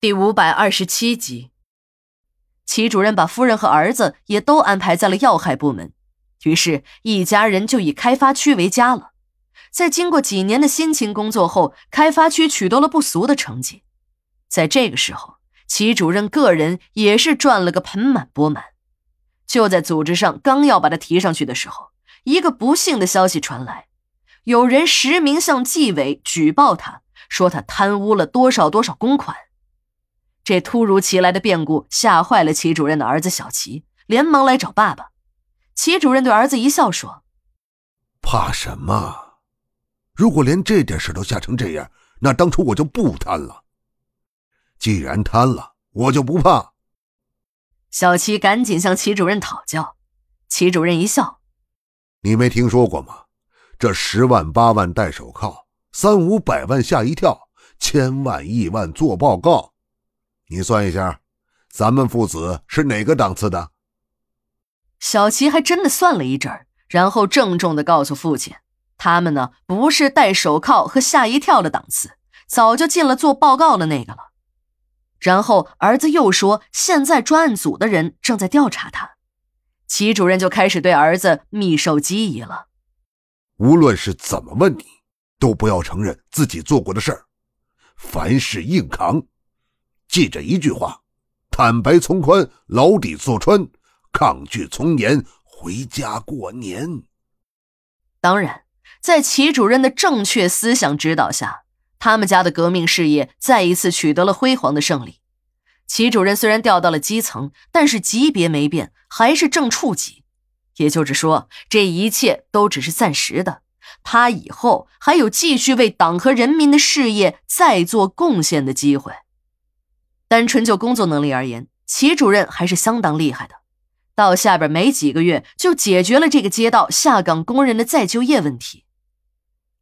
第五百二十七集，齐主任把夫人和儿子也都安排在了要害部门，于是，一家人就以开发区为家了。在经过几年的辛勤工作后，开发区取得了不俗的成绩。在这个时候，齐主任个人也是赚了个盆满钵满。就在组织上刚要把他提上去的时候，一个不幸的消息传来：有人实名向纪委举报他，说他贪污了多少多少公款。这突如其来的变故吓坏了齐主任的儿子小齐，连忙来找爸爸。齐主任对儿子一笑说：“怕什么？如果连这点事都吓成这样，那当初我就不贪了。既然贪了，我就不怕。”小齐赶紧向齐主任讨教。齐主任一笑：“你没听说过吗？这十万八万戴手铐，三五百万吓一跳，千万亿万做报告。”你算一下，咱们父子是哪个档次的？小齐还真的算了一阵儿，然后郑重的告诉父亲：“他们呢，不是戴手铐和吓一跳的档次，早就进了做报告的那个了。”然后儿子又说：“现在专案组的人正在调查他。”齐主任就开始对儿子密授机宜了：“无论是怎么问你，都不要承认自己做过的事儿，凡事硬扛。”记着一句话：坦白从宽，牢底坐穿；抗拒从严，回家过年。当然，在齐主任的正确思想指导下，他们家的革命事业再一次取得了辉煌的胜利。齐主任虽然调到了基层，但是级别没变，还是正处级。也就是说，这一切都只是暂时的。他以后还有继续为党和人民的事业再做贡献的机会。单纯就工作能力而言，齐主任还是相当厉害的。到下边没几个月，就解决了这个街道下岗工人的再就业问题。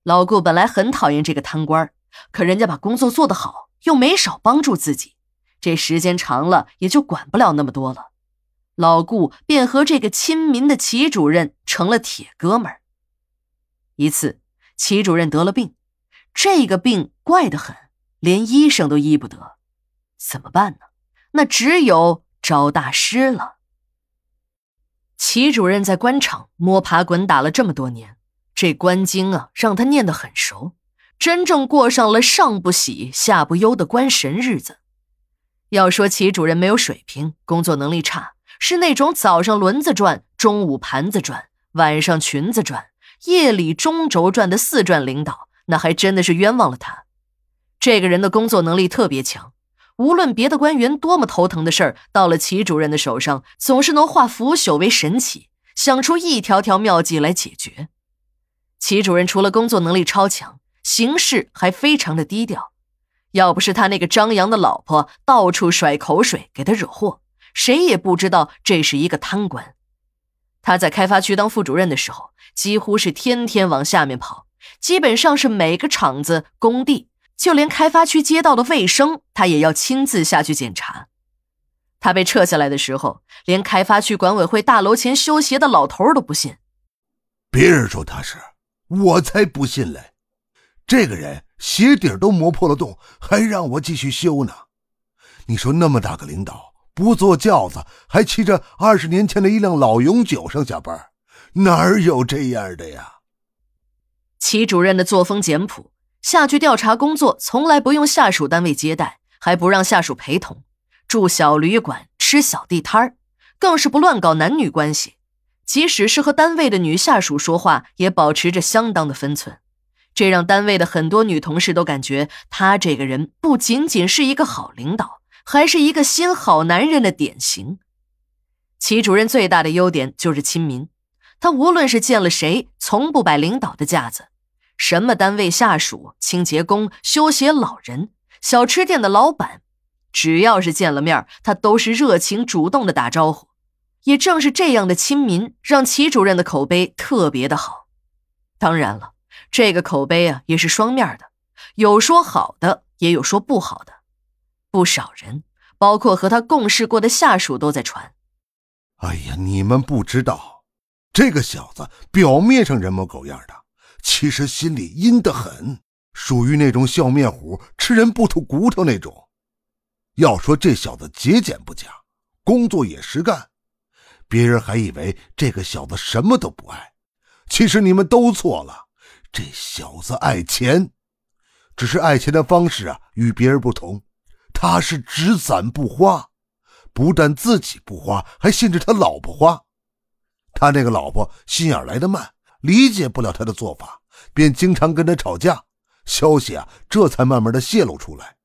老顾本来很讨厌这个贪官，可人家把工作做得好，又没少帮助自己，这时间长了也就管不了那么多了。老顾便和这个亲民的齐主任成了铁哥们儿。一次，齐主任得了病，这个病怪得很，连医生都医不得。怎么办呢？那只有找大师了。齐主任在官场摸爬滚打了这么多年，这官经啊，让他念得很熟，真正过上了上不喜下不忧的官神日子。要说齐主任没有水平，工作能力差，是那种早上轮子转，中午盘子转，晚上裙子转，夜里中轴转的四转领导，那还真的是冤枉了他。这个人的工作能力特别强。无论别的官员多么头疼的事儿，到了齐主任的手上，总是能化腐朽为神奇，想出一条条妙计来解决。齐主任除了工作能力超强，行事还非常的低调。要不是他那个张扬的老婆到处甩口水给他惹祸，谁也不知道这是一个贪官。他在开发区当副主任的时候，几乎是天天往下面跑，基本上是每个厂子、工地。就连开发区街道的卫生，他也要亲自下去检查。他被撤下来的时候，连开发区管委会大楼前修鞋的老头都不信。别人说他是，我才不信嘞！这个人鞋底都磨破了洞，还让我继续修呢。你说那么大个领导，不坐轿子，还骑着二十年前的一辆老永久上下班，哪儿有这样的呀？齐主任的作风简朴。下去调查工作，从来不用下属单位接待，还不让下属陪同，住小旅馆，吃小地摊儿，更是不乱搞男女关系。即使是和单位的女下属说话，也保持着相当的分寸。这让单位的很多女同事都感觉他这个人不仅仅是一个好领导，还是一个新好男人的典型。齐主任最大的优点就是亲民，他无论是见了谁，从不摆领导的架子。什么单位下属、清洁工、修鞋老人、小吃店的老板，只要是见了面，他都是热情主动的打招呼。也正是这样的亲民，让齐主任的口碑特别的好。当然了，这个口碑啊也是双面的，有说好的，也有说不好的。不少人，包括和他共事过的下属，都在传：“哎呀，你们不知道，这个小子表面上人模狗样的。”其实心里阴得很，属于那种笑面虎，吃人不吐骨头那种。要说这小子节俭不假，工作也实干，别人还以为这个小子什么都不爱。其实你们都错了，这小子爱钱，只是爱钱的方式啊与别人不同，他是只攒不花，不但自己不花，还限制他老婆花。他那个老婆心眼来得慢，理解不了他的做法，便经常跟他吵架。消息啊，这才慢慢的泄露出来。